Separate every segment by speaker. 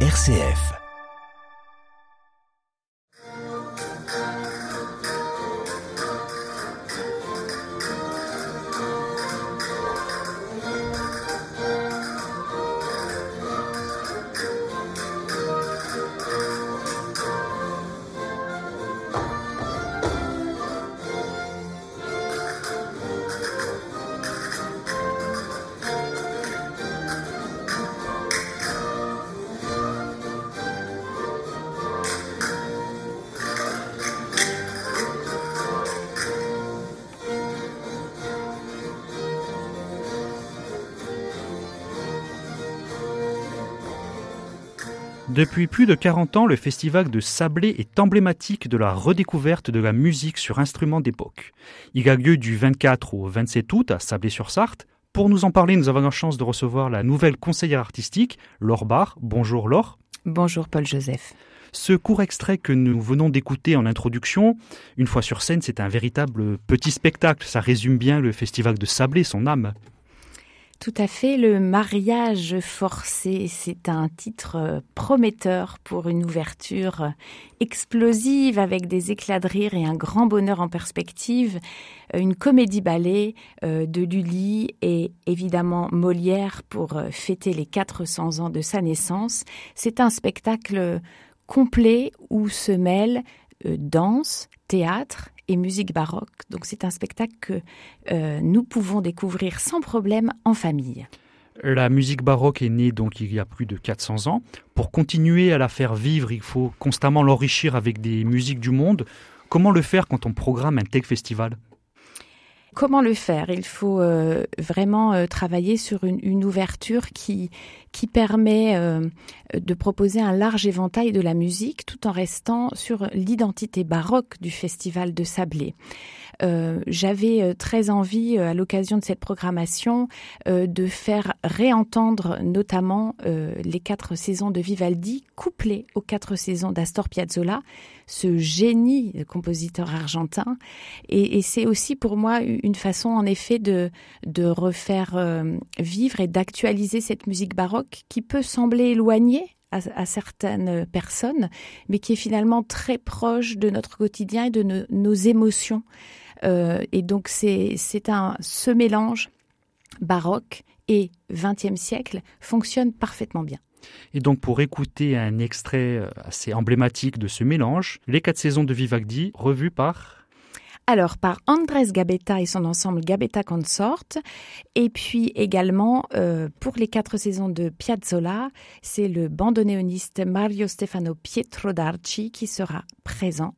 Speaker 1: RCF.
Speaker 2: Depuis plus de 40 ans, le festival de Sablé est emblématique de la redécouverte de la musique sur instruments d'époque. Il a lieu du 24 au 27 août à Sablé-sur-Sarthe. Pour nous en parler, nous avons la chance de recevoir la nouvelle conseillère artistique, Laure Barr. Bonjour Laure.
Speaker 3: Bonjour Paul-Joseph.
Speaker 2: Ce court extrait que nous venons d'écouter en introduction, une fois sur scène, c'est un véritable petit spectacle. Ça résume bien le festival de Sablé, son âme.
Speaker 3: Tout à fait, le mariage forcé, c'est un titre euh, prometteur pour une ouverture euh, explosive avec des éclats de rire et un grand bonheur en perspective, euh, une comédie ballet de Lully et évidemment Molière pour fêter les 400 ans de sa naissance. C'est un spectacle complet où se mêlent danse, théâtre et musique baroque. Donc c'est un spectacle que euh, nous pouvons découvrir sans problème en famille.
Speaker 2: La musique baroque est née donc il y a plus de 400 ans. Pour continuer à la faire vivre, il faut constamment l'enrichir avec des musiques du monde. Comment le faire quand on programme un tel festival?
Speaker 3: Comment le faire? Il faut euh, vraiment euh, travailler sur une, ouverture qui, qui permet euh, de proposer un large éventail de la musique tout en restant sur l'identité baroque du festival de Sablé. Euh, J'avais euh, très envie, à l'occasion de cette programmation, de faire réentendre notamment les quatre saisons de Vivaldi couplées aux quatre saisons d'Astor Piazzolla, ce génie de compositeur argentin. Et, c'est aussi pour moi une façon, en effet, de, refaire vivre et d'actualiser cette musique baroque qui peut sembler éloigné à, certaines personnes, mais qui est finalement très proche de notre quotidien et de nos émotions. Euh, et donc c'est un ce mélange baroque et XXe siècle fonctionne parfaitement bien.
Speaker 2: Et donc pour écouter un extrait euh, assez emblématique de ce mélange, les quatre saisons de Vivagdi, revues par
Speaker 3: alors, par Andrés Gabetta et son ensemble Gabetta Consort. Et puis également, euh, pour les quatre saisons de Piazzolla, c'est le bandoneoniste Mario Stefano Pietro Darci qui sera présent.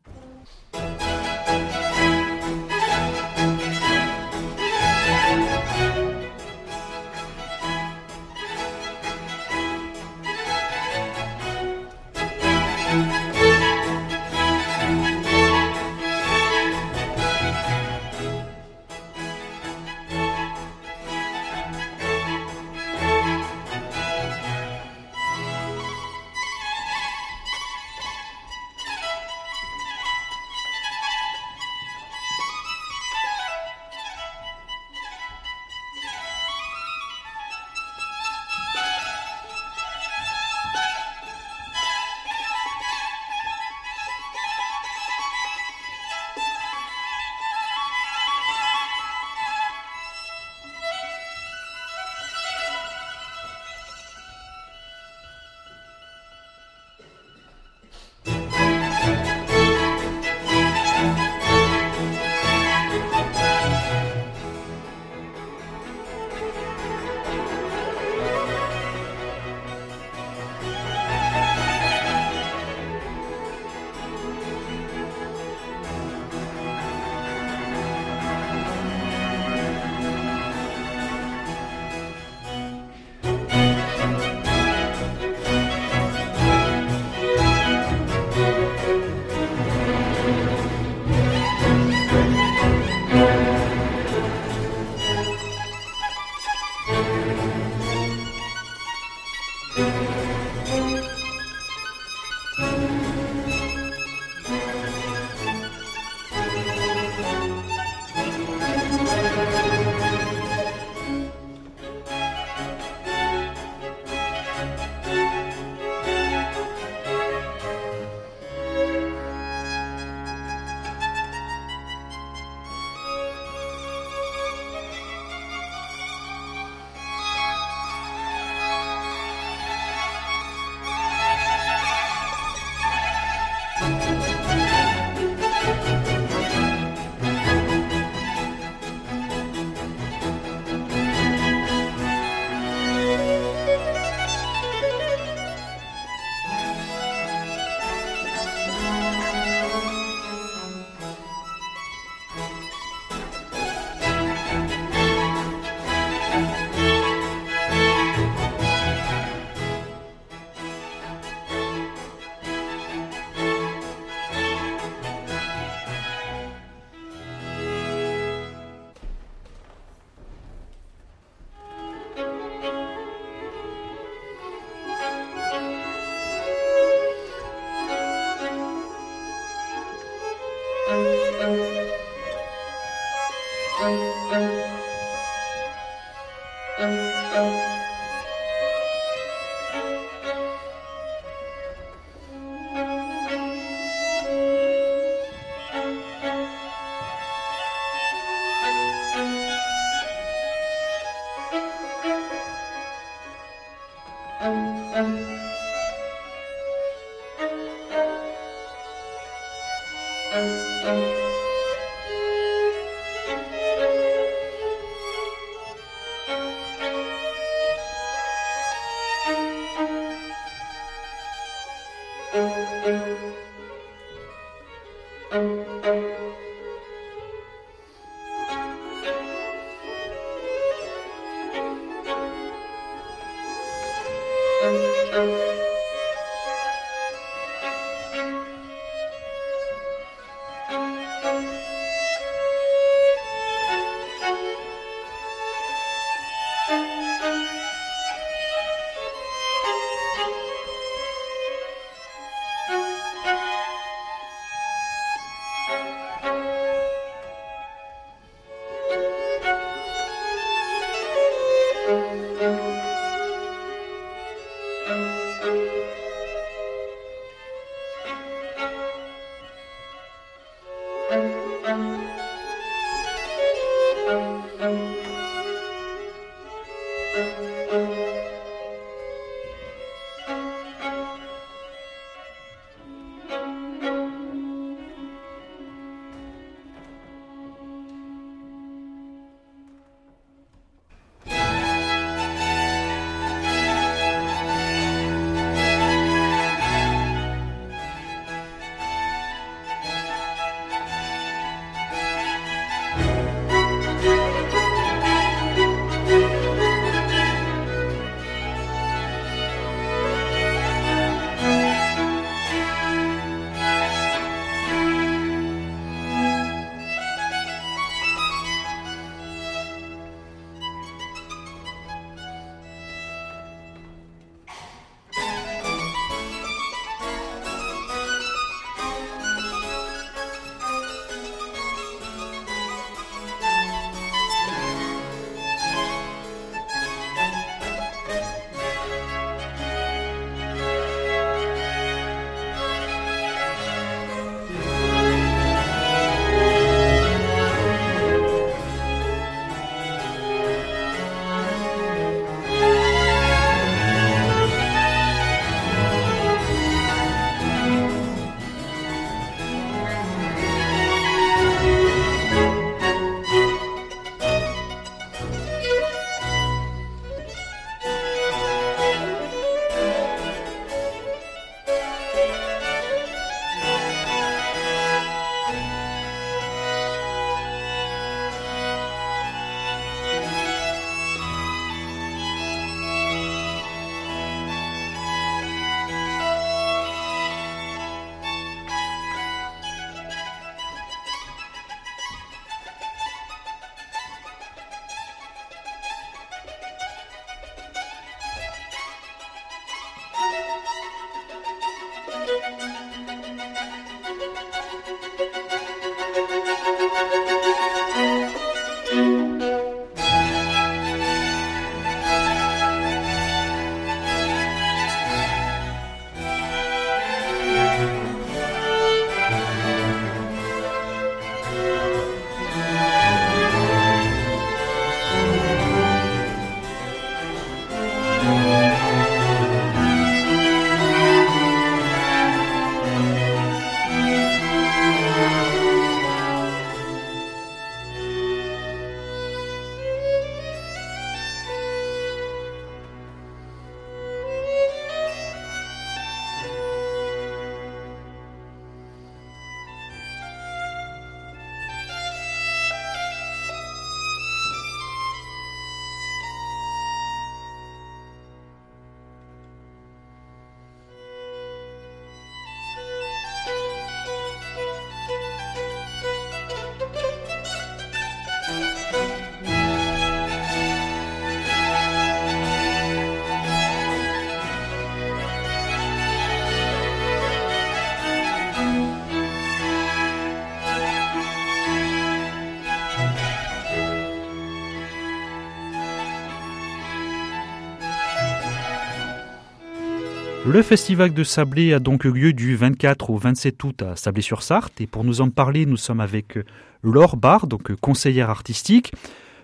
Speaker 2: Le festival de Sablé a donc eu lieu du 24 au 27 août à Sablé-sur-Sarthe. Et pour nous en parler, nous sommes avec Laure Barr, donc conseillère artistique.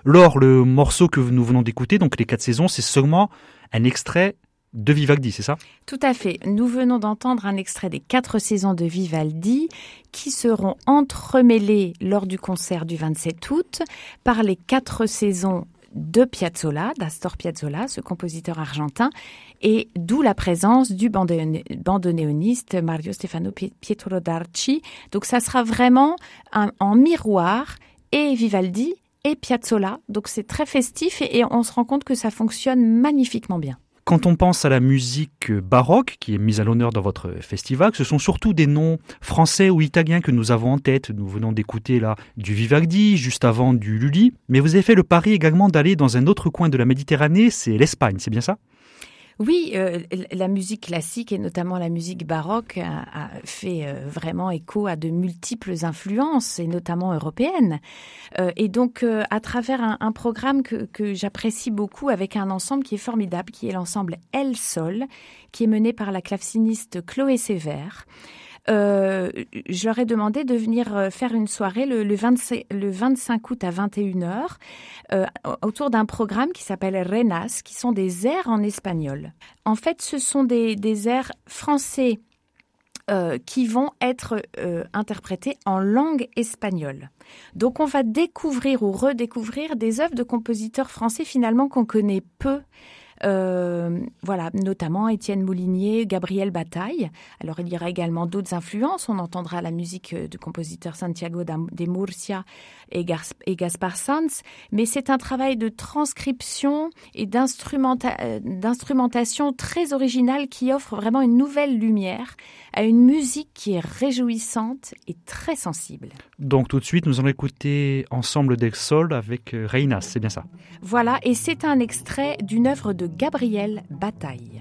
Speaker 2: Laure, le morceau que nous venons d'écouter, donc les quatre saisons, c'est seulement un extrait de Vivaldi, c'est ça?
Speaker 3: Tout à fait. Nous venons d'entendre un extrait des quatre saisons de Vivaldi qui seront entremêlées lors du concert du 27 août par les quatre saisons de Piazzolla, d'Astor Piazzolla, ce compositeur argentin, et d'où la présence du bandoneoniste Mario Stefano Pietro Darci. Donc ça sera vraiment en miroir et Vivaldi et Piazzolla. Donc c'est très festif et on se rend compte que ça fonctionne magnifiquement bien.
Speaker 2: Quand on pense à la musique baroque qui est mise à l'honneur dans votre festival, ce sont surtout des noms français ou italiens que nous avons en tête. Nous venons d'écouter là du Vivaldi, juste avant du Lully, mais vous avez fait le pari également d'aller dans un autre coin de la Méditerranée, c'est l'Espagne, c'est bien ça?
Speaker 3: Oui, euh, la musique classique et notamment la musique baroque a, fait euh, vraiment écho à de multiples influences et notamment européennes. Euh, et donc, à travers un, programme que, que j'apprécie beaucoup avec un ensemble qui est formidable, qui est l'ensemble El Sol, qui est mené par la claveciniste Chloé Sévère. Euh, je leur ai demandé de venir euh, faire une soirée le, le, 25, août à 21h euh, autour d'un programme qui s'appelle Renas, qui sont des airs en espagnol. En fait, ce sont des, des airs français qui vont être interprétés en langue espagnole. Donc on va découvrir ou redécouvrir des œuvres de compositeurs français finalement qu'on connaît peu. Euh, voilà, notamment Étienne Moulinier, Gabriel Bataille. Alors il y aura également d'autres influences. On entendra la musique euh, du compositeur Santiago de Murcia et, Gaspar Sanz, mais c'est un travail de transcription et euh, d'instrumentation très original qui offre vraiment une nouvelle lumière à une musique qui est réjouissante et très sensible.
Speaker 2: Donc tout de suite, nous allons écouter Ensemble des Sols avec Reinas, c'est bien ça?
Speaker 3: Voilà, et c'est un extrait d'une œuvre de Gabriel Bataille.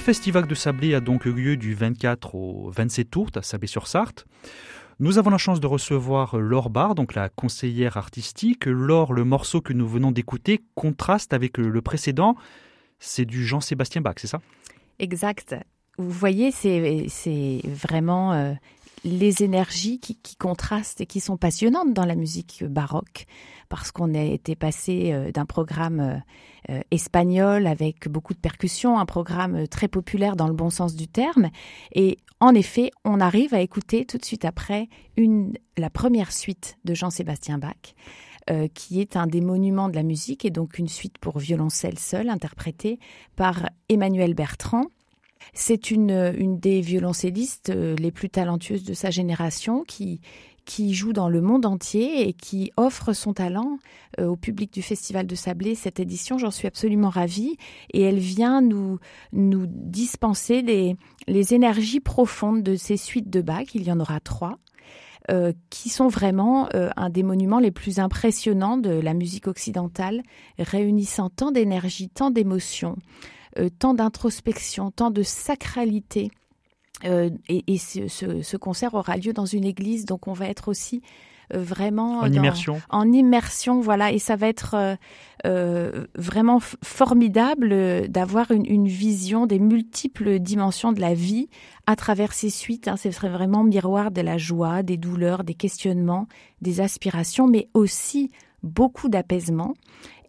Speaker 2: Festival de Sablé a donc eu lieu du 24 au 27 août à Sablé-sur-Sarthe. Nous avons la chance de recevoir Laure Barr, donc la conseillère artistique. Laure, le morceau que nous venons d'écouter contraste avec le précédent. C'est du Jean-Sébastien Bach, c'est ça?
Speaker 3: Exact. Vous voyez, c'est vraiment euh, les énergies qui, contrastent et qui sont passionnantes dans la musique baroque, parce qu'on a été passé euh, d'un programme euh, euh, espagnol avec beaucoup de percussions, un programme très populaire dans le bon sens du terme, et en effet, on arrive à écouter tout de suite après une, la première suite de Jean-Sébastien Bach. qui est un des monuments de la musique et donc une suite pour violoncelle seul interprétée par Emmanuel Bertrand, c'est une, une des violoncellistes euh, les plus talentueuses de sa génération qui, qui joue dans le monde entier et qui offre son talent euh, au public du Festival de Sablé cette édition. J'en suis absolument ravie et elle vient nous, nous dispenser les, les énergies profondes de ces suites de Bach. Il y en aura trois. Euh, qui sont vraiment un des monuments les plus impressionnants de la musique occidentale, réunissant tant d'énergie, tant d'émotions, tant d'introspection, tant de sacralité. Euh, et, ce, concert aura lieu dans une église, donc on va être aussi euh, vraiment
Speaker 2: en immersion.
Speaker 3: En immersion, voilà, et ça va être vraiment formidable d'avoir une, vision des multiples dimensions de la vie à travers ces suites. Hein. Ce serait vraiment miroir de la joie, des douleurs, des questionnements, des aspirations, mais aussi beaucoup d'apaisement.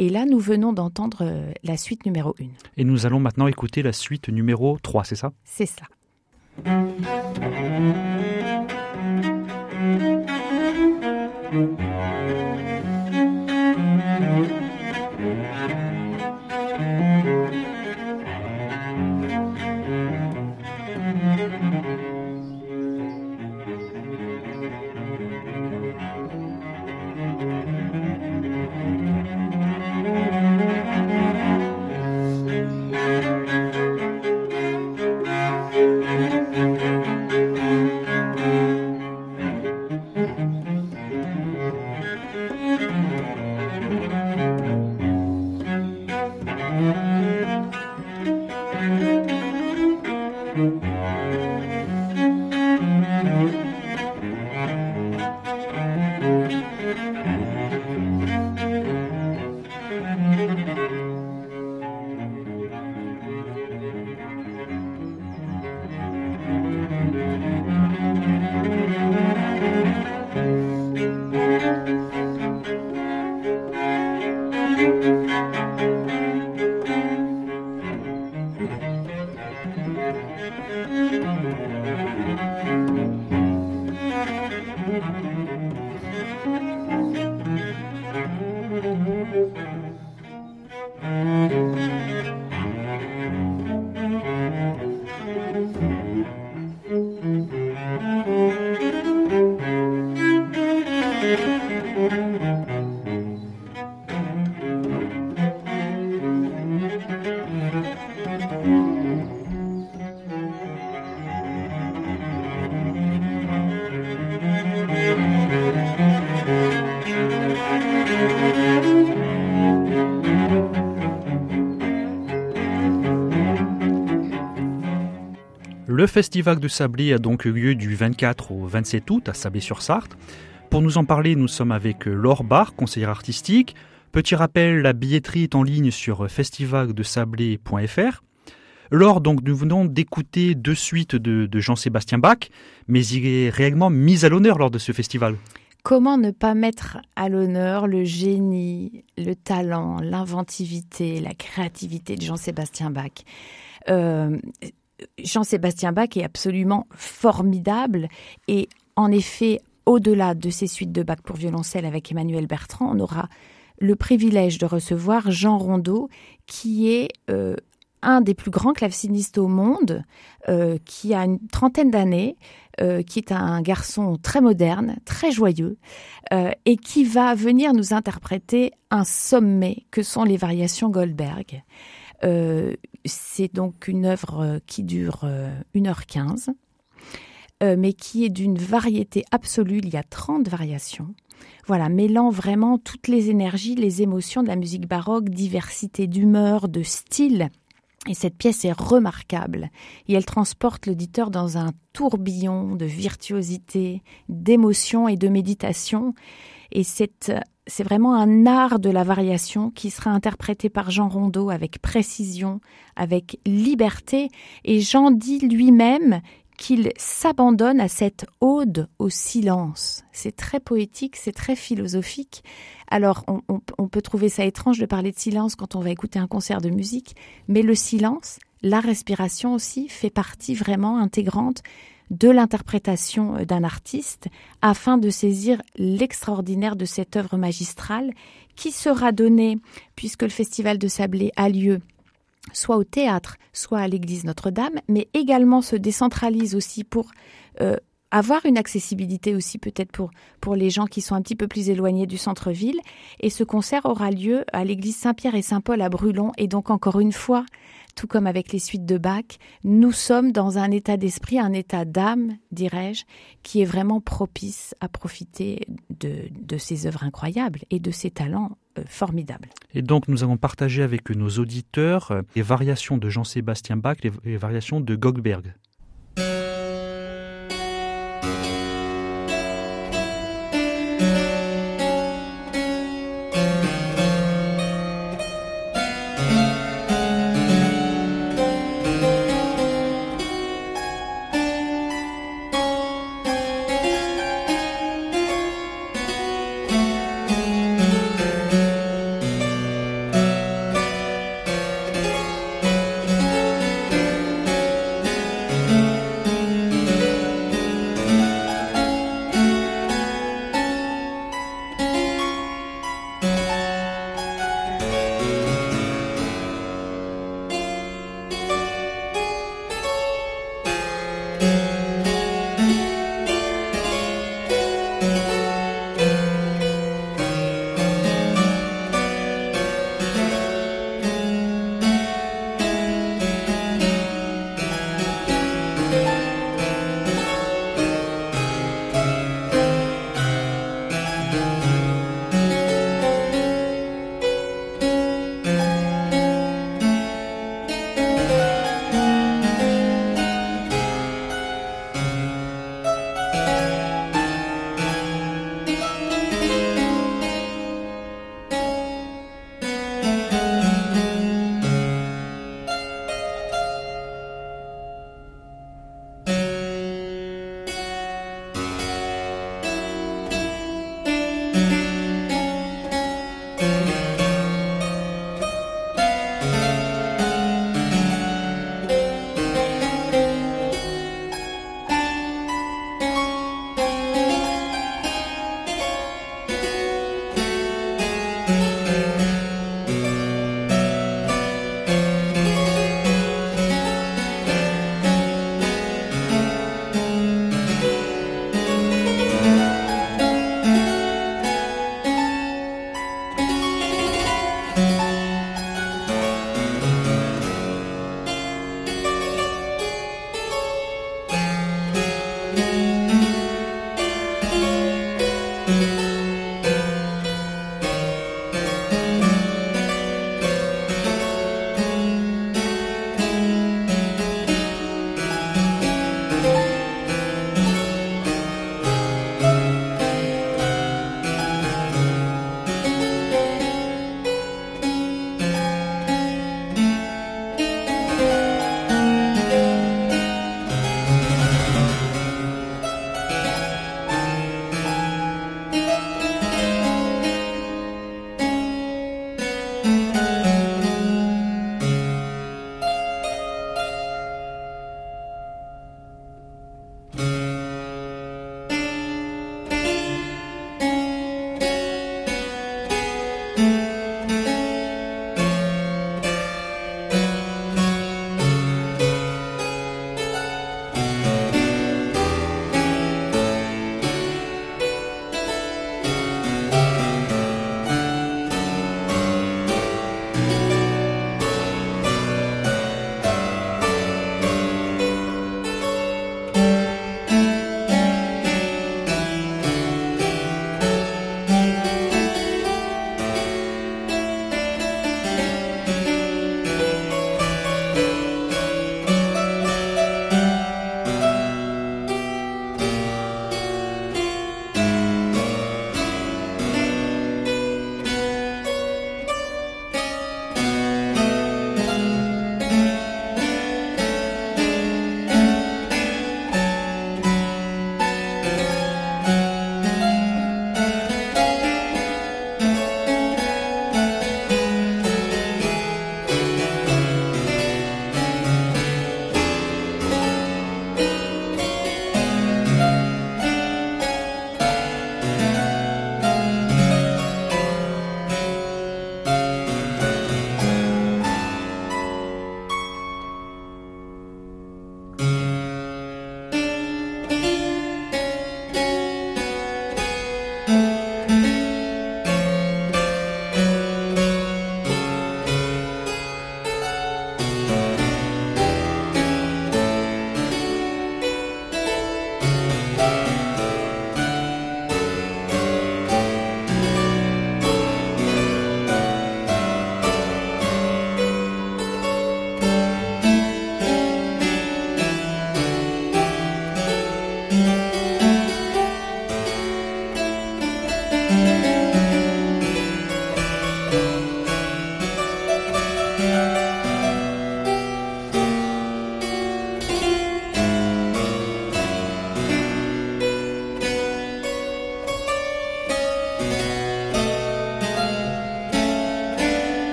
Speaker 3: Et là, nous venons d'entendre euh, la suite numéro 1.
Speaker 2: Et nous allons maintenant écouter la suite numéro 3, c'est ça?
Speaker 3: C'est ça.
Speaker 2: Festival de Sablé a donc eu lieu du 24 au 27 août à Sablé-sur-Sarthe. Pour nous en parler, nous sommes avec Laure Barr, conseillère artistique. Petit rappel, la billetterie est en ligne sur festivaldesablé.fr. Laure, donc nous venons d'écouter deux suites de, Jean-Sébastien Bach, mais il est réellement mis à l'honneur lors de ce festival.
Speaker 3: Comment ne pas mettre à l'honneur le génie, le talent, l'inventivité, la créativité de Jean-Sébastien Bach? Euh, Jean-Sébastien Bach est absolument formidable et en effet, au-delà de ces suites de Bach pour violoncelle avec Emmanuel Bertrand, on aura le privilège de recevoir Jean Rondeau, qui est euh, un des plus grands clavecinistes au monde, euh, qui a une trentaine d'années, euh, qui est un garçon très moderne, très joyeux, et qui va venir nous interpréter un sommet que sont les variations Goldberg. C'est donc une œuvre qui dure 1h15, mais qui est d'une variété absolue. Il y a 30 variations voilà, mêlant vraiment toutes les énergies, les émotions de la musique baroque, diversité d'humeur, de style. Et cette pièce est remarquable et elle transporte l'auditeur dans un tourbillon de virtuosité, d'émotion et de méditation. Et c'est, c'est vraiment un art de la variation qui sera interprété par Jean Rondeau avec précision, avec liberté. Et Jean dit lui-même qu'il s'abandonne à cette ode au silence. C'est très poétique, c'est très philosophique. Alors, on, peut trouver ça étrange de parler de silence quand on va écouter un concert de musique, mais le silence, la respiration aussi, fait partie vraiment intégrante de l'interprétation d'un artiste afin de saisir l'extraordinaire de cette œuvre magistrale qui sera donnée, puisque le Festival de Sablé a lieu soit au théâtre, soit à l'église Notre-Dame, mais également se décentralise aussi pour euh, avoir une accessibilité aussi peut-être pour, pour les gens qui sont un petit peu plus éloignés du centre-ville. Et ce concert aura lieu à l'église Saint-Pierre et Saint-Paul à Brulon. Et donc encore une fois, tout comme avec les suites de Bach, nous sommes dans un état d'esprit, un état d'âme, dirais-je, qui est vraiment propice à profiter de, ces œuvres incroyables et de ces talents euh, formidables.
Speaker 2: Et donc nous avons partagé avec nos auditeurs euh, les variations de Jean-Sébastien Bach, les variations de Gogberg.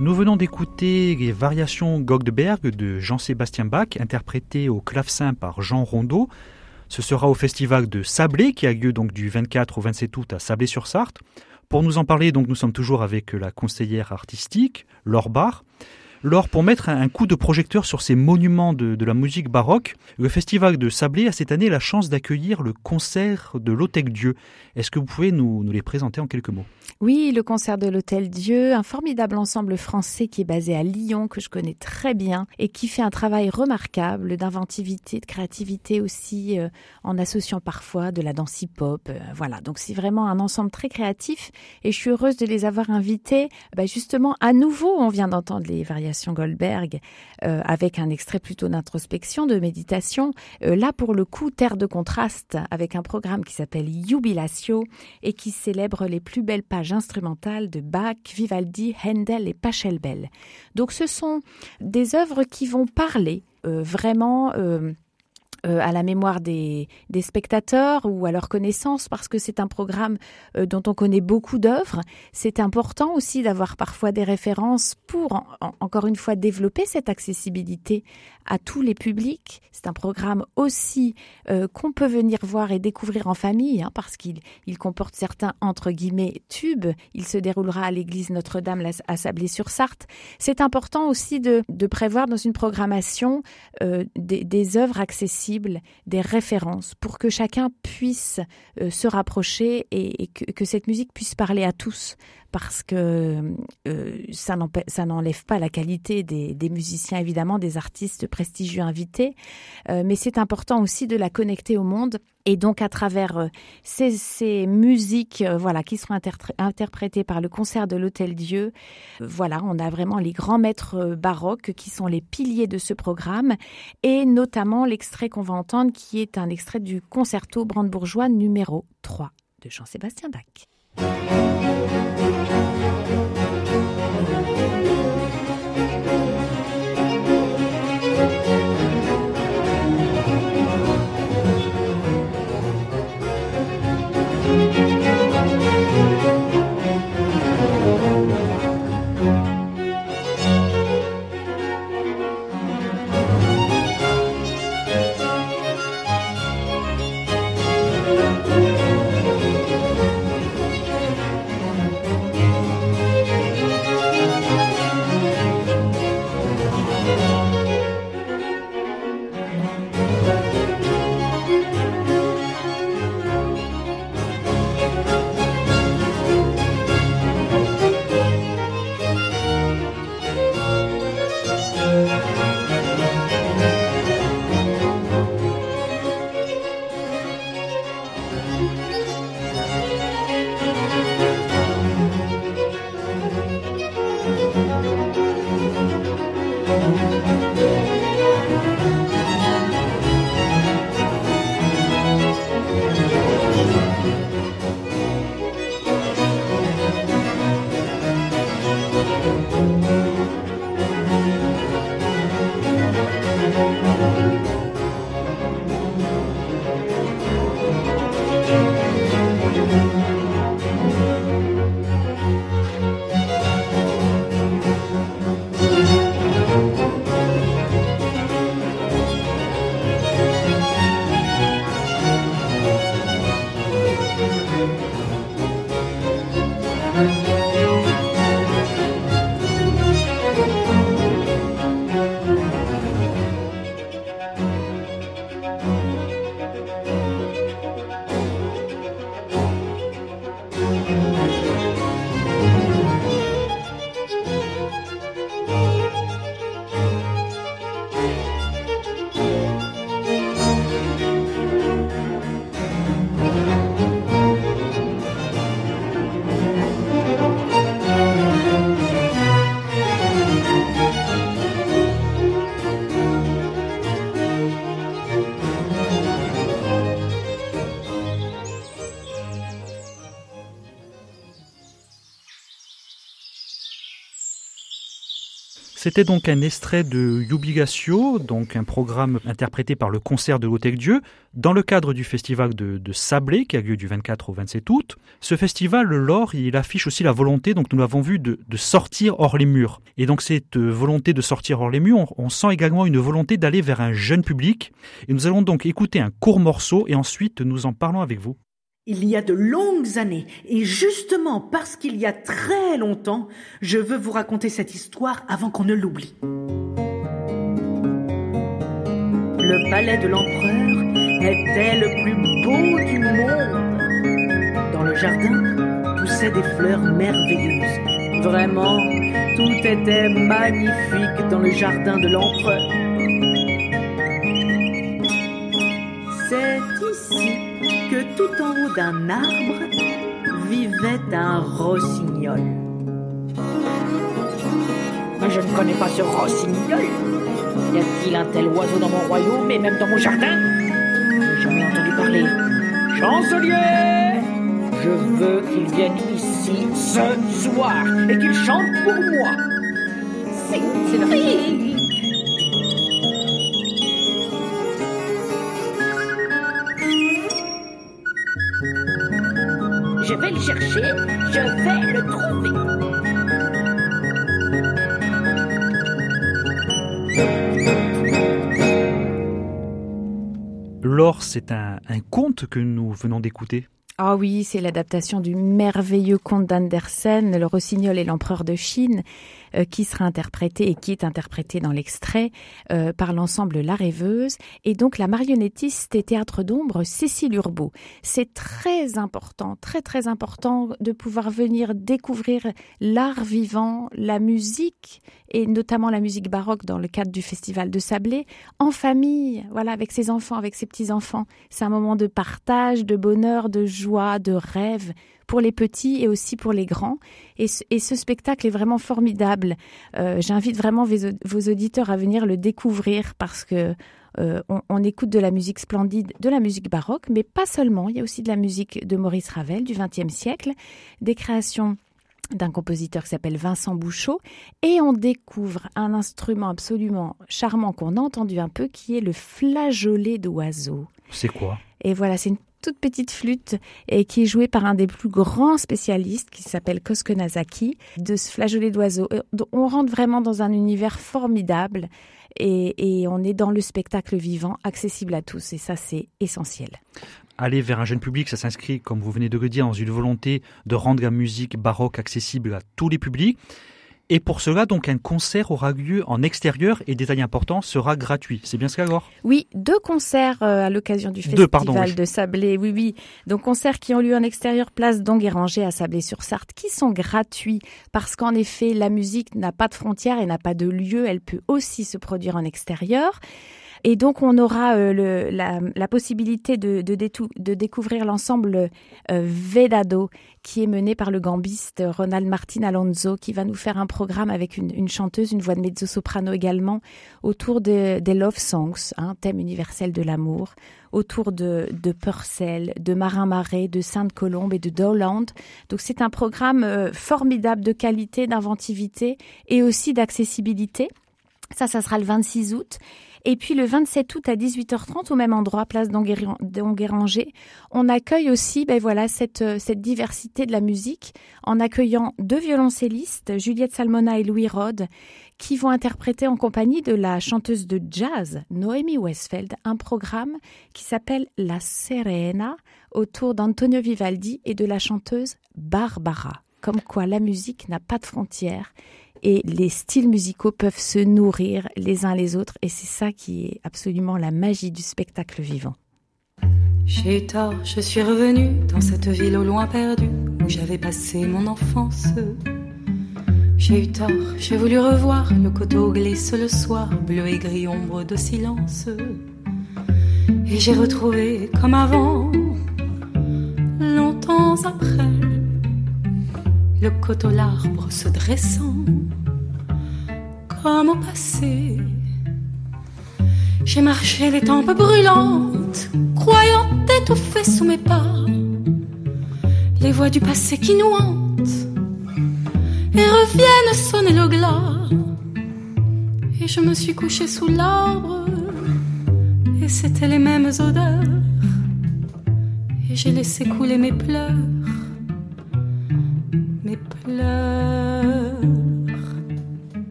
Speaker 2: Nous venons d'écouter les variations Goldberg de Jean-Sébastien Bach, interprétées au clavecin par Jean Rondeau. Ce sera au festival de Sablé, qui a lieu donc du 24 au 27 août à Sablé-sur-Sarthe. Pour nous en parler, donc, nous sommes toujours avec la conseillère artistique, Laure Barr. Lors, pour mettre un coup de projecteur sur ces monuments de, la musique baroque, le Festival de Sablé a cette année la chance d'accueillir le concert de l'Hôtel Dieu. Est-ce que vous pouvez nous, les présenter en quelques mots?
Speaker 3: Oui, le concert de l'Hôtel Dieu, un formidable ensemble français qui est basé à Lyon, que je connais très bien, et qui fait un travail remarquable d'inventivité, de créativité aussi, euh, en associant parfois de la danse hip-hop. Euh, voilà, donc c'est vraiment un ensemble très créatif, et je suis heureuse de les avoir invités. Bah, justement, à nouveau, on vient d'entendre les variations Goldberg euh, avec un extrait plutôt d'introspection, de méditation. Euh, là, pour le coup, terre de contraste avec un programme qui s'appelle Jubilatio et qui célèbre les plus belles pages instrumentales de Bach, Vivaldi, Handel et Pachelbel. Donc, ce sont des œuvres qui vont parler euh, vraiment euh, à la mémoire des, des, spectateurs ou à leur connaissance parce que c'est un programme euh, dont on connaît beaucoup d'œuvres. C'est important aussi d'avoir parfois des références pour, encore une fois, développer cette accessibilité à tous les publics. C'est un programme aussi euh, qu'on peut venir voir et découvrir en famille hein, parce qu'il il comporte certains, entre guillemets, tubes. Il se déroulera à l'église Notre-Dame à Sablé-sur-Sarthe. C'est important aussi de, de, prévoir dans une programmation des, des œuvres accessibles des références pour que chacun puisse euh, se rapprocher et, que, cette musique puisse parler à tous parce que euh, ça n'enlève pas la qualité des, musiciens, évidemment, des artistes prestigieux invités, euh, mais c'est important aussi de la connecter au monde. Et donc, à travers euh, ces, musiques voilà, qui seront interprétées par le concert de l'Hôtel Dieu, voilà, on a vraiment les grands maîtres baroques qui sont les piliers de ce programme, et notamment l'extrait qu'on va entendre qui est un extrait du concerto brandebourgeois numéro 3 de Jean-Sébastien Bach.
Speaker 2: C'était donc un extrait de Yubigatio, donc un programme interprété par le concert de l'Hôtel Dieu, dans le cadre du festival de, Sablé qui a lieu du 24 au 27 août. Ce festival, l'OR, il affiche aussi la volonté, donc nous l'avons vu, de, sortir hors les murs. Et donc cette volonté de sortir hors les murs, on, sent également une volonté d'aller vers un jeune public. Et nous allons donc écouter un court morceau et ensuite nous en parlons avec vous.
Speaker 1: Il y a de longues années, et justement parce qu'il y a très longtemps, je veux vous raconter cette histoire avant qu'on ne l'oublie. Le palais de l'empereur était le plus beau du monde. Dans le jardin poussaient des fleurs merveilleuses. Vraiment, tout était magnifique dans le jardin de l'empereur. Que tout en haut d'un arbre vivait un rossignol. Mais je ne connais pas ce rossignol. Y a-t-il un tel oiseau dans mon royaume et même dans mon jardin? J'ai jamais entendu parler. Chancelier Je veux qu'il vienne ici ce soir et qu'il chante pour moi. C'est vrai
Speaker 2: c'est un, conte que nous venons d'écouter.
Speaker 3: Ah oui, c'est l'adaptation du merveilleux conte d'Andersen, Le Rossignol et l'Empereur de Chine. Euh, qui sera interprété et qui est interprété dans l'extrait euh, par l'ensemble La Rêveuse et donc la marionnettiste et théâtre d'ombre Cécile Urbeau. C'est très important, très très important de pouvoir venir découvrir l'art vivant, la musique et notamment la musique baroque dans le cadre du festival de Sablé en famille, voilà avec ses enfants, avec ses petits-enfants. C'est un moment de partage, de bonheur, de joie, de rêve pour les petits et aussi pour les grands. Et ce, spectacle est vraiment formidable. Euh, j'invite vraiment vos, auditeurs à venir le découvrir parce que euh, on, écoute de la musique splendide, de la musique baroque, mais pas seulement. Il y a aussi de la musique de Maurice Ravel du XXe siècle, des créations d'un compositeur qui s'appelle Vincent Bouchot, et on découvre un instrument absolument charmant qu'on a entendu un peu, qui est le flageolet d'oiseau.
Speaker 2: C'est quoi?
Speaker 3: Et voilà, c'est une toute petite flûte et qui est jouée par un des plus grands spécialistes qui s'appelle Koske Nazaki de ce flageolet d'oiseaux. Euh, on rentre vraiment dans un univers formidable et, on est dans le spectacle vivant accessible à tous et ça c'est essentiel.
Speaker 2: Aller vers un jeune public, ça s'inscrit, comme vous venez de le dire, dans une volonté de rendre la musique baroque accessible à tous les publics. Et pour cela, donc, un concert aura lieu en extérieur et détail important sera gratuit. C'est bien ce alors
Speaker 3: Oui, deux concerts euh, à l'occasion du festival de Sablé. Oui, oui. Donc, concerts qui ont lieu en extérieur, place d'Anguérangé à Sablé-sur-Sarthe, qui sont gratuits parce qu'en effet, la musique n'a pas de frontières et n'a pas de lieu. Elle peut aussi se produire en extérieur. Et donc, on aura euh, le, la, possibilité de, de, de découvrir l'ensemble euh, Vedado, qui est mené par le gambiste Ronald Martin Alonso, qui va nous faire un programme avec une, une chanteuse, une voix de mezzo-soprano également, autour des Love Songs, un thème universel de l'amour, autour de, de Purcell, de Marin Marais, de Sainte-Colombe et de Dowland. Donc, c'est un programme euh, formidable de qualité, d'inventivité et aussi d'accessibilité. Ça, ça sera le 26 août. Et puis le 27 août à 18h30 au même endroit, place d'Enguéranger, on accueille aussi ben voilà cette, euh, cette diversité de la musique en accueillant deux violoncellistes, Juliette Salmona et Louis Rode, qui vont interpréter en compagnie de la chanteuse de jazz Noémie Westfeld un programme qui s'appelle La Serena autour d'Antonio Vivaldi et de la chanteuse Barbara. Comme quoi la musique n'a pas de frontières et les styles musicaux peuvent se nourrir les uns les autres et c'est ça qui est absolument la magie du spectacle vivant.
Speaker 4: J'ai eu tort, je suis revenue dans cette ville au loin perdue où j'avais passé mon enfance. J'ai eu tort, j'ai voulu revoir le coteau glisse le soir, bleu et gris ombre de silence. Et j'ai retrouvé comme avant, longtemps après, le coteau l'arbre se dressant comme au passé. J'ai marché les tempes brûlantes, croyant étouffer sous mes pas les voix du passé qui nous hantent et reviennent sonner le glas Et je me suis couchée sous l'arbre, et c'était les mêmes odeurs. Et j'ai laissé couler mes pleurs,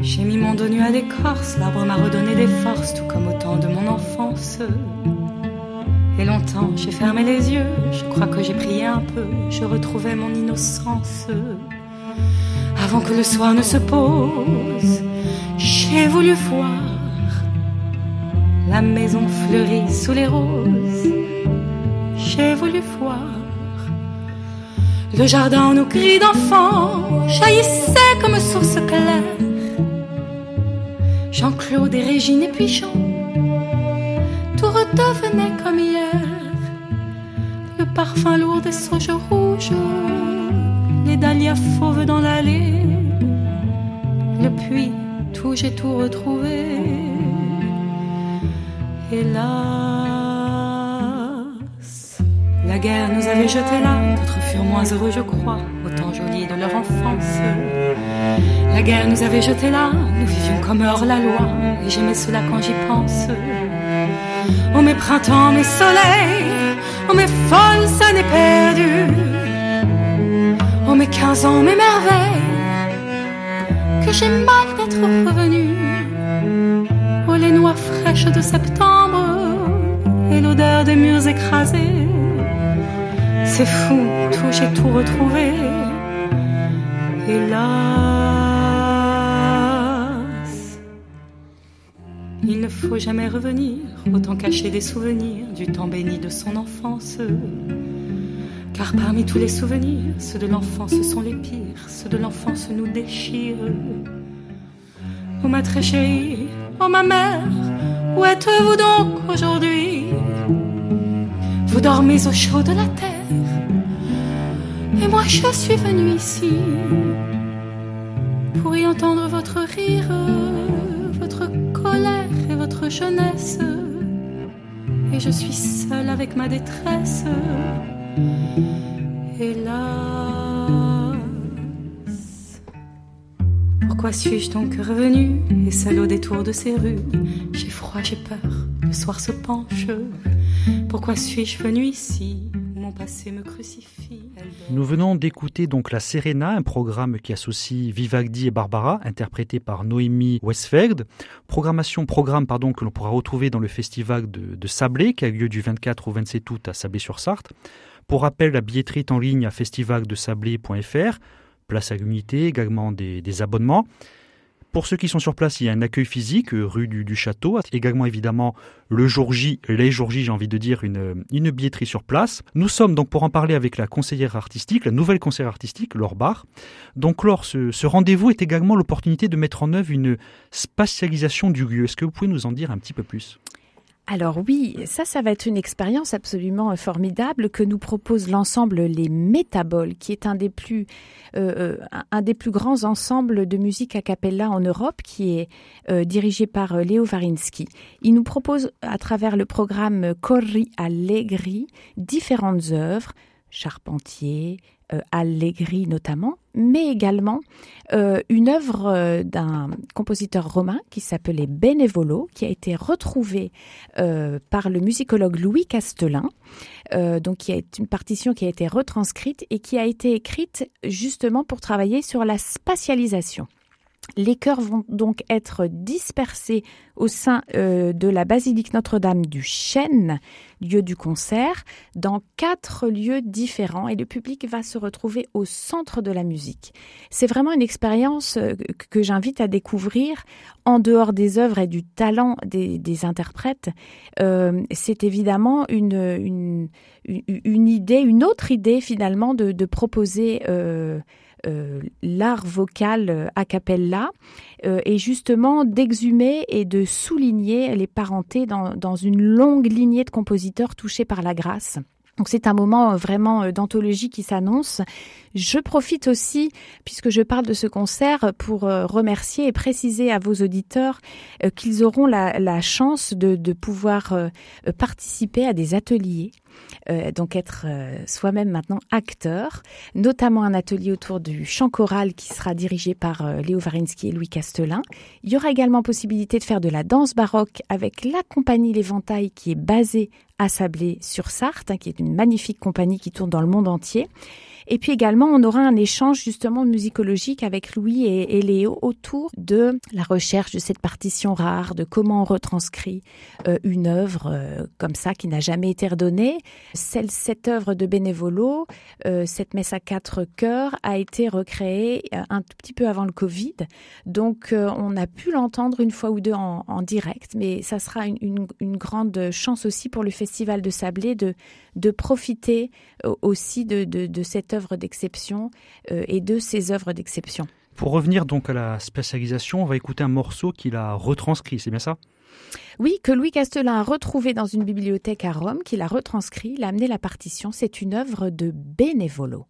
Speaker 4: J'ai mis mon dos nu à l'écorce, l'arbre m'a redonné des forces, tout comme au temps de mon enfance. Et longtemps j'ai fermé les yeux, je crois que j'ai prié un peu, je retrouvais mon innocence. Avant que le soir ne se pose, j'ai voulu voir la maison fleurie sous les roses. J'ai voulu voir le jardin nos cris d'enfants jaillissaient comme source claire. Jean-Claude et Régine et puis Jean, tout redevenait comme hier. Le parfum lourd des sauges rouges les dahlias fauves dans l'allée. Le puits, tout, j'ai tout retrouvé. Hélas, la guerre nous avait jetés là, d'autres furent moins heureux, je crois, autant jolis de leur enfance. La guerre nous avait jetés là, nous vivions comme hors la loi, et j'aimais cela quand j'y pense. Oh mes printemps, mes soleils, oh mes folles années perdues mes 15 ans, mes merveilles, que j'ai mal d'être revenu. Oh, les noix fraîches de septembre et l'odeur des murs écrasés. C'est fou, tout, j'ai tout retrouvé. Hélas, il ne faut jamais revenir, autant cacher des souvenirs du temps béni de son enfance. Car parmi tous les souvenirs, ceux de l'enfance sont les pires, ceux de l'enfance nous déchirent. Oh ma très chérie, oh ma mère, où êtes-vous donc aujourd'hui? Vous dormez au chaud de la terre, et moi je suis venue ici pour y entendre votre rire, votre colère et votre jeunesse. Et je suis seule avec ma détresse. Hélas, pourquoi suis-je donc revenu et seul au détour de ces rues? J'ai froid, j'ai peur, le soir se penche. Pourquoi suis-je venu ici passé me crucifie
Speaker 2: Nous venons d'écouter donc la Serena, un programme qui associe Vivagdi et Barbara, interprété par Noémie Westfeld. Programmation, programme pardon, que l'on pourra retrouver dans le festival de, de Sablé, qui a lieu du 24 au 27 août à Sablé-sur-Sarthe. Pour rappel, la billetterie est en ligne à festivaldesablé.fr, place à l'unité, également des, abonnements. Pour ceux qui sont sur place, il y a un accueil physique, euh, rue du, Château, également évidemment le jour J, les jours J, j'ai envie de dire, une, une billetterie sur place. Nous sommes donc pour en parler avec la conseillère artistique, la nouvelle conseillère artistique, Laure Barr. Donc Laure, ce, ce rendez-vous est également l'opportunité de mettre en œuvre une spatialisation du lieu. Est-ce que vous pouvez nous en dire un petit peu plus?
Speaker 3: Alors oui, ça, ça va être une expérience absolument euh, formidable que nous propose l'ensemble Les Métaboles, qui est un des plus, euh, euh, un des plus grands ensembles de musique a cappella en Europe, qui est dirigé par Léo Varinsky. Il nous propose, à travers le programme Corri Allegri, différentes œuvres, Charpentier, Allegri notamment, mais également euh, une œuvre euh, d'un compositeur romain qui s'appelait Benevolo, qui a été retrouvé par le musicologue Louis Castelin, donc qui est une partition qui a été retranscrite et qui a été écrite justement pour travailler sur la spatialisation. Les chœurs vont donc être dispersés au sein euh, de la basilique Notre-Dame du Chêne, lieu du concert, dans quatre lieux différents et le public va se retrouver au centre de la musique. C'est vraiment une expérience euh, que j'invite à découvrir en dehors des œuvres et du talent des, interprètes. Euh, c'est évidemment une, idée, une autre idée finalement de, proposer l'art vocal euh, a cappella euh, et justement d'exhumer et de souligner les parentés dans, dans une longue lignée de compositeurs touchés par la grâce. Donc c'est un moment vraiment d'anthologie qui s'annonce. Je profite aussi, puisque je parle de ce concert, pour remercier et préciser à vos auditeurs qu'ils auront la, chance de pouvoir participer à des ateliers euh, donc être euh, soi-même maintenant acteur, notamment un atelier autour du chant choral qui sera dirigé par euh, Léo Varinsky et Louis Castelin. Il y aura également possibilité de faire de la danse baroque avec la compagnie L'Éventail qui est basée à Sablé sur Sarthe, hein, qui est une magnifique compagnie qui tourne dans le monde entier. Et puis également, on aura un échange justement musicologique avec Louis et, Léo autour de la recherche de cette partition rare, de comment on retranscrit euh, une œuvre euh, comme ça qui n'a jamais été redonnée. Cette œuvre de Bénévolo, euh, cette messe à quatre chœurs, a été recréée un tout petit peu avant le Covid. Donc on a pu l'entendre une fois ou deux en, direct, mais ça sera une, grande chance aussi pour le Festival de Sablé de, de profiter aussi de, de, de cette œuvres d'exception euh, et de ses œuvres d'exception.
Speaker 2: Pour revenir donc à la spécialisation, on va écouter un morceau qu'il a retranscrit, c'est bien ça?
Speaker 3: Oui, que Louis Castelin a retrouvé dans une bibliothèque à Rome, qu'il a retranscrit, il a amené la partition. C'est une œuvre de Bénévolo.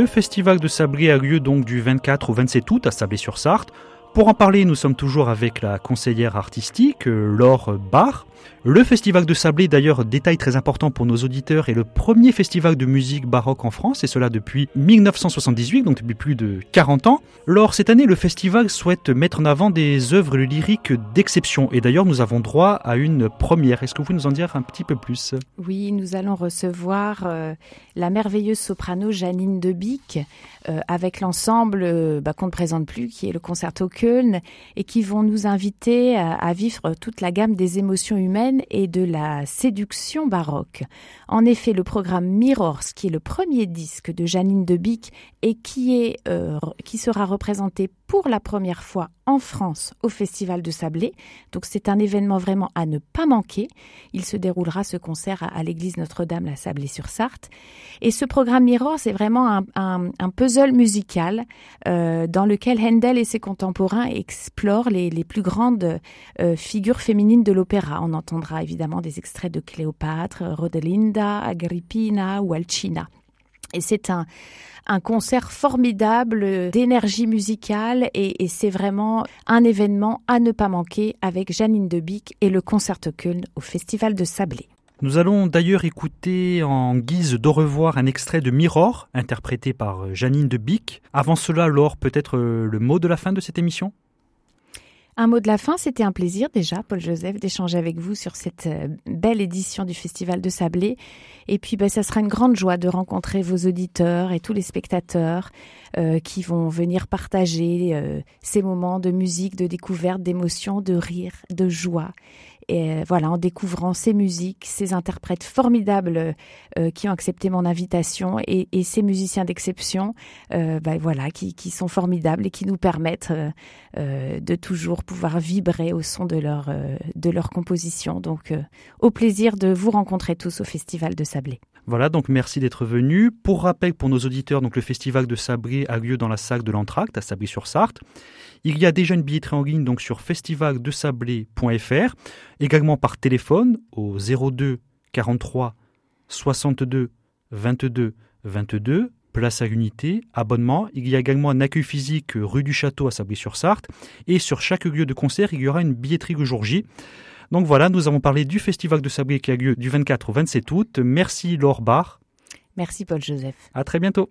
Speaker 2: Le festival de Sablé a lieu donc du 24 au 27 août à Sablé-sur-Sarthe. Pour en parler, nous sommes toujours avec la conseillère artistique, euh, Laure Barr. Le festival de Sablé, d'ailleurs, détail très important pour nos auditeurs, est le premier festival de musique baroque en France, et cela depuis 1978, donc depuis plus de 40 ans. Lors cette année, le festival souhaite mettre en avant des œuvres lyriques d'exception, et d'ailleurs, nous avons droit à une première. Est-ce que vous pouvez nous en dire un petit peu plus?
Speaker 3: Oui, nous allons recevoir euh, la merveilleuse soprano Janine Debic, euh, avec l'ensemble euh, bah, qu'on ne présente plus, qui est le Concerto Köln, et qui vont nous inviter à, vivre toute la gamme des émotions humaines et de la séduction baroque. En effet, le programme Mirrors, qui est le premier disque de Janine Debic et qui, euh, qui sera représenté pour la première fois en France au Festival de Sablé. Donc c'est un événement vraiment à ne pas manquer. Il se déroulera ce concert à, l'église Notre-Dame, la Sablé-sur-Sarthe. Et ce programme Mirror, c'est vraiment un, puzzle musical euh, dans lequel Handel et ses contemporains explorent les, plus grandes euh, figures féminines de l'opéra. On entendra évidemment des extraits de Cléopâtre, Rodelinda, Agrippina ou Alcina. Et c'est un, un concert formidable d'énergie musicale et, c'est vraiment un événement à ne pas manquer avec Janine Debic et le Concerto Köln au Festival de Sablé.
Speaker 2: Nous allons d'ailleurs écouter en guise d'au revoir un extrait de Mirror, interprété par Janine Debic. Avant cela, Laure, peut-être euh, le mot de la fin de cette émission?
Speaker 3: Un mot de la fin, c'était un plaisir déjà, Paul Joseph, d'échanger avec vous sur cette euh, belle édition du Festival de Sablé. Et puis, ben, ça sera une grande joie de rencontrer vos auditeurs et tous les spectateurs euh, qui vont venir partager euh, ces moments de musique, de découverte, d'émotion, de rire, de joie et euh, voilà, en découvrant ces musiques, ces interprètes formidables euh, qui ont accepté mon invitation et, ces musiciens d'exception, euh, ben voilà, qui, sont formidables et qui nous permettent de toujours pouvoir vibrer au son de leur de composition. Donc, au plaisir de vous rencontrer tous au Festival de Sablé.
Speaker 2: Voilà, donc merci d'être venu. Pour rappel, pour nos auditeurs, donc le festival de Sablé a lieu dans la salle de l'Entracte à Sablé-sur-Sarthe. Il y a déjà une billetterie en ligne donc sur festivaldesablé.fr, également par téléphone au 02 43 62 22 22 place à l'unité, abonnement. Il y a également un accueil physique rue du Château à Sablé-sur-Sarthe. Et sur chaque lieu de concert, il y aura une billetterie le jour J. Donc voilà, nous avons parlé du Festival de Sablé qui a lieu du 24 au 27 août. Merci Laure Barr.
Speaker 3: Merci Paul Joseph.
Speaker 2: À très bientôt.